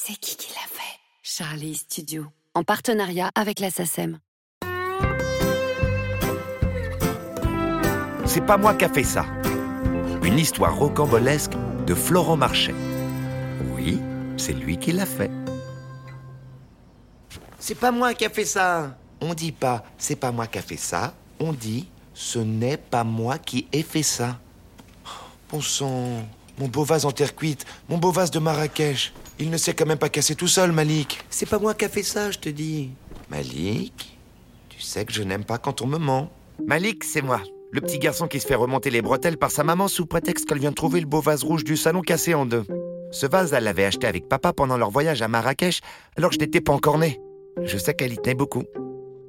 C'est qui qui l'a fait? Charlie Studio, en partenariat avec la SACEM. C'est pas moi qui a fait ça. Une histoire rocambolesque de Florent Marchais. Oui, c'est lui qui l'a fait. C'est pas moi qui a fait ça. On dit pas c'est pas moi qui a fait ça. On dit ce n'est pas moi qui ai fait ça. Bon sang, mon beau vase en terre cuite, mon beau vase de Marrakech. Il ne s'est quand même pas cassé tout seul, Malik. C'est pas moi qui a fait ça, je te dis. Malik, tu sais que je n'aime pas quand on me ment. Malik, c'est moi. Le petit garçon qui se fait remonter les bretelles par sa maman sous prétexte qu'elle vient de trouver le beau vase rouge du salon cassé en deux. Ce vase, elle l'avait acheté avec papa pendant leur voyage à Marrakech, alors que je n'étais pas encore né. Je sais qu'elle y tenait beaucoup.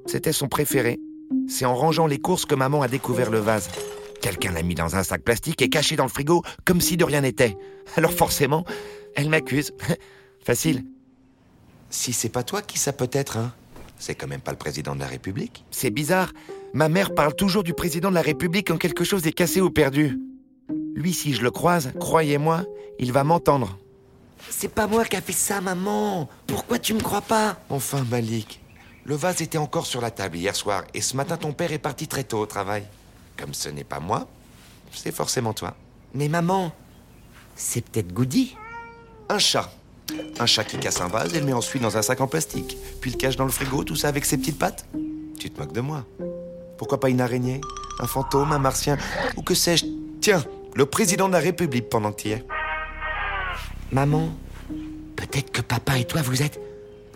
C'était son préféré. C'est en rangeant les courses que maman a découvert le vase. Quelqu'un l'a mis dans un sac plastique et caché dans le frigo comme si de rien n'était. Alors forcément, elle m'accuse. Facile. Si c'est pas toi, qui ça peut être, hein C'est quand même pas le président de la République. C'est bizarre. Ma mère parle toujours du président de la République quand quelque chose est cassé ou perdu. Lui, si je le croise, croyez-moi, il va m'entendre. C'est pas moi qui a fait ça, maman. Pourquoi tu me crois pas? Enfin, Malik. Le vase était encore sur la table hier soir et ce matin ton père est parti très tôt au travail. Comme ce n'est pas moi, c'est forcément toi. Mais maman, c'est peut-être Goody Un chat. Un chat qui casse un vase et le met ensuite dans un sac en plastique, puis le cache dans le frigo, tout ça avec ses petites pattes. Tu te moques de moi. Pourquoi pas une araignée Un fantôme Un martien Ou que sais-je Tiens, le président de la République pendant que tu es. Maman, peut-être que papa et toi vous êtes.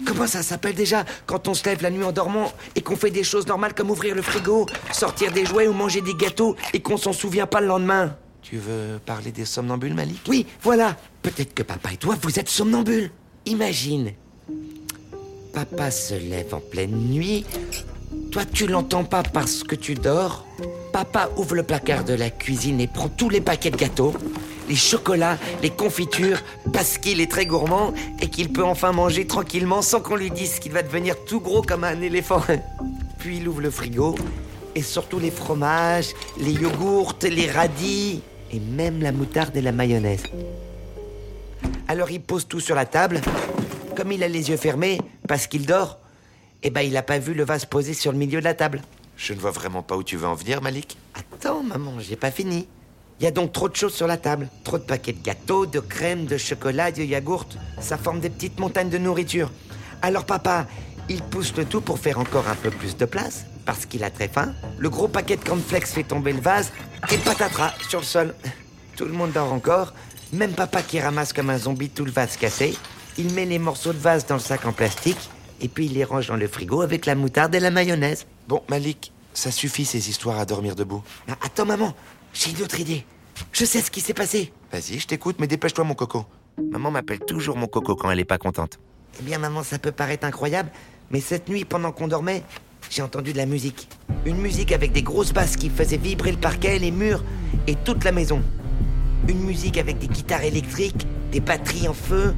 Comment ça s'appelle déjà quand on se lève la nuit en dormant et qu'on fait des choses normales comme ouvrir le frigo, sortir des jouets ou manger des gâteaux et qu'on s'en souvient pas le lendemain? Tu veux parler des somnambules, Malik Oui, voilà. Peut-être que papa et toi vous êtes somnambules. Imagine. Papa se lève en pleine nuit. Toi, tu l'entends pas parce que tu dors. Papa ouvre le placard de la cuisine et prend tous les paquets de gâteaux, les chocolats, les confitures, parce qu'il est très gourmand et qu'il peut enfin manger tranquillement sans qu'on lui dise qu'il va devenir tout gros comme un éléphant. Puis il ouvre le frigo et surtout les fromages, les yogourts, les radis et même la moutarde et la mayonnaise. Alors il pose tout sur la table. Comme il a les yeux fermés, parce qu'il dort, eh ben il n'a pas vu le vase posé sur le milieu de la table. Je ne vois vraiment pas où tu veux en venir, Malik. Attends, maman, j'ai pas fini. Il y a donc trop de choses sur la table. Trop de paquets de gâteaux, de crème, de chocolat, de yaourt. Ça forme des petites montagnes de nourriture. Alors papa, il pousse le tout pour faire encore un peu plus de place, parce qu'il a très faim. Le gros paquet de cornflakes fait tomber le vase, et patatras sur le sol. Tout le monde dort encore, même papa qui ramasse comme un zombie tout le vase cassé. Il met les morceaux de vase dans le sac en plastique, et puis il les range dans le frigo avec la moutarde et la mayonnaise. Bon, Malik, ça suffit ces histoires à dormir debout. Ah, attends, maman, j'ai une autre idée. Je sais ce qui s'est passé. Vas-y, je t'écoute, mais dépêche-toi, mon coco. Maman m'appelle toujours mon coco quand elle est pas contente. Eh bien, maman, ça peut paraître incroyable, mais cette nuit, pendant qu'on dormait, j'ai entendu de la musique. Une musique avec des grosses basses qui faisaient vibrer le parquet, les murs et toute la maison. Une musique avec des guitares électriques, des batteries en feu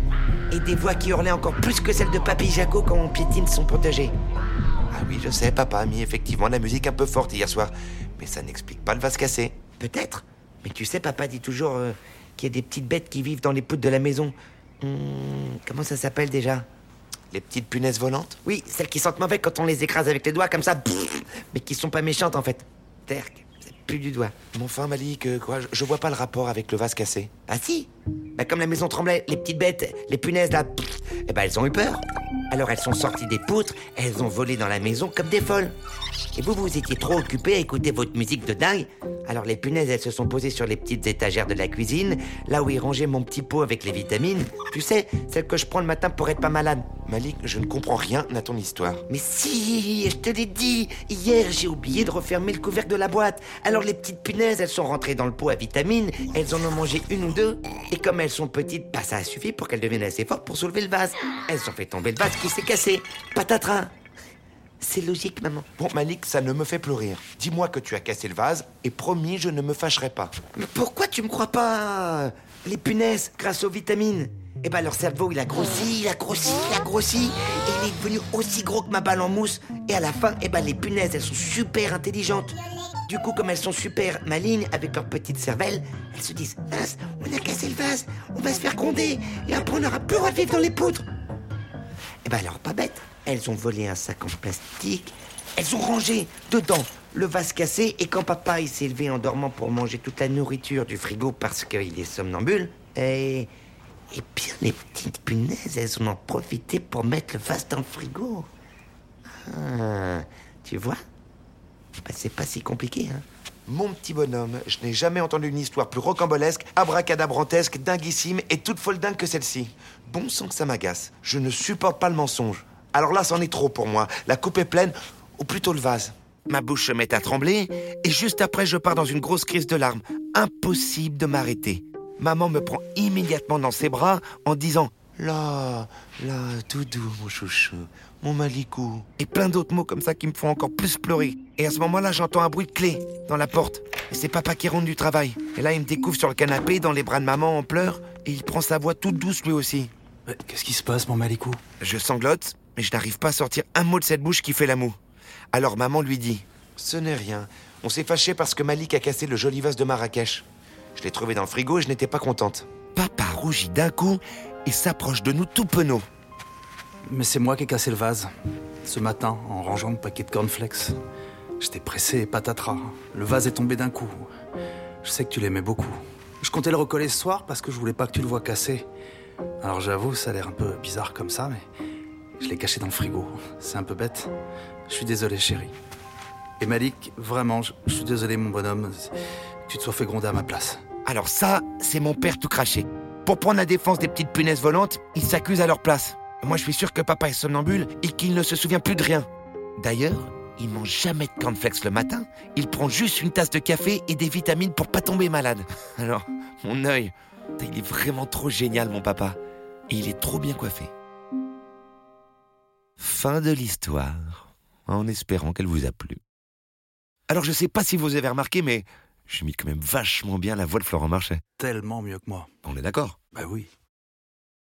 et des voix qui hurlaient encore plus que celles de Papy Jaco quand on piétine son potager. Ah oui, je sais, papa a mis effectivement la musique un peu forte hier soir. Mais ça n'explique pas le vase cassé. Peut-être. Mais tu sais, papa dit toujours euh, qu'il y a des petites bêtes qui vivent dans les poutres de la maison. Hum, comment ça s'appelle déjà? Les petites punaises volantes? Oui, celles qui sentent mauvais quand on les écrase avec les doigts comme ça. Mais qui sont pas méchantes en fait. Terk, c'est plus du doigt. Mon fin Malik, euh, quoi, je, je vois pas le rapport avec le vase cassé. Ah si Bah comme la maison tremblait, les petites bêtes, les punaises là, eh ben elles ont eu peur. Alors elles sont sorties des poutres, elles ont volé dans la maison comme des folles. Et vous, vous étiez trop occupés à écouter votre musique de dingue. Alors les punaises, elles se sont posées sur les petites étagères de la cuisine, là où est rangé mon petit pot avec les vitamines. Tu sais, celle que je prends le matin pour être pas malade. Malik, je ne comprends rien à ton histoire. Mais si, je te l'ai dit. Hier, j'ai oublié de refermer le couvercle de la boîte. Alors les petites punaises, elles sont rentrées dans le pot à vitamines, elles en ont mangé une ou deux. Et comme elles sont petites, bah ça a suffi pour qu'elles deviennent assez fortes pour soulever le vase. Elles ont fait tomber le vase qui s'est cassé. Patatras. C'est logique, maman. Bon, Malik, ça ne me fait plus rire. Dis-moi que tu as cassé le vase et promis, je ne me fâcherai pas. Mais pourquoi tu me crois pas Les punaises, grâce aux vitamines? Et ben leur cerveau, il a grossi, il a grossi, il a grossi, et il est devenu aussi gros que ma balle en mousse. Et à la fin, et ben les punaises, elles sont super intelligentes. Du coup, comme elles sont super malignes avec leur petite cervelle, elles se disent Mince, on a cassé le vase, on va se faire gronder, et après on n'aura plus de vivre dans les poutres. Et ben alors, pas bête, elles ont volé un sac en plastique, elles ont rangé dedans le vase cassé, et quand papa il s'est levé en dormant pour manger toute la nourriture du frigo parce qu'il est somnambule, et. Et bien les petites punaises, elles en ont profité pour mettre le vase dans le frigo. Ah, tu vois? Bah, C'est pas si compliqué, hein Mon petit bonhomme, je n'ai jamais entendu une histoire plus rocambolesque, abracadabrantesque, dinguissime et toute folle dingue que celle-ci. Bon sang que ça m'agace. Je ne supporte pas le mensonge. Alors là, c'en est trop pour moi. La coupe est pleine, ou plutôt le vase. Ma bouche se met à trembler, et juste après, je pars dans une grosse crise de larmes. Impossible de m'arrêter. Maman me prend immédiatement dans ses bras en disant Là, là, doudou, mon chouchou, mon malicou. Et plein d'autres mots comme ça qui me font encore plus pleurer. Et à ce moment-là, j'entends un bruit de clé dans la porte. Et c'est papa qui rentre du travail. Et là, il me découvre sur le canapé, dans les bras de maman, en pleurs. Et il prend sa voix toute douce lui aussi. Qu'est-ce qui se passe, mon malicou? Je sanglote, mais je n'arrive pas à sortir un mot de cette bouche qui fait la moue. Alors maman lui dit Ce n'est rien. On s'est fâché parce que Malik a cassé le joli vase de Marrakech. Je l'ai trouvé dans le frigo et je n'étais pas contente. Papa rougit d'un coup et s'approche de nous tout penaud. Mais c'est moi qui ai cassé le vase. Ce matin, en rangeant le paquet de cornflakes. J'étais pressé et patatras. Le vase est tombé d'un coup. Je sais que tu l'aimais beaucoup. Je comptais le recoller ce soir parce que je voulais pas que tu le vois cassé. Alors j'avoue, ça a l'air un peu bizarre comme ça, mais je l'ai caché dans le frigo. C'est un peu bête. Je suis désolé, chérie. Et Malik, vraiment, je suis désolé, mon bonhomme, tu te sois fait gronder à ma place. Alors ça, c'est mon père tout craché. Pour prendre la défense des petites punaises volantes, ils s'accusent à leur place. Moi, je suis sûr que papa est somnambule et qu'il ne se souvient plus de rien. D'ailleurs, il mange jamais de cornflakes le matin. Il prend juste une tasse de café et des vitamines pour pas tomber malade. Alors, mon œil, il est vraiment trop génial, mon papa. Et il est trop bien coiffé. Fin de l'histoire, en espérant qu'elle vous a plu. Alors, je sais pas si vous avez remarqué, mais je mis quand même vachement bien la voix de Florent Marchais. Tellement mieux que moi. On est d'accord? Bah oui.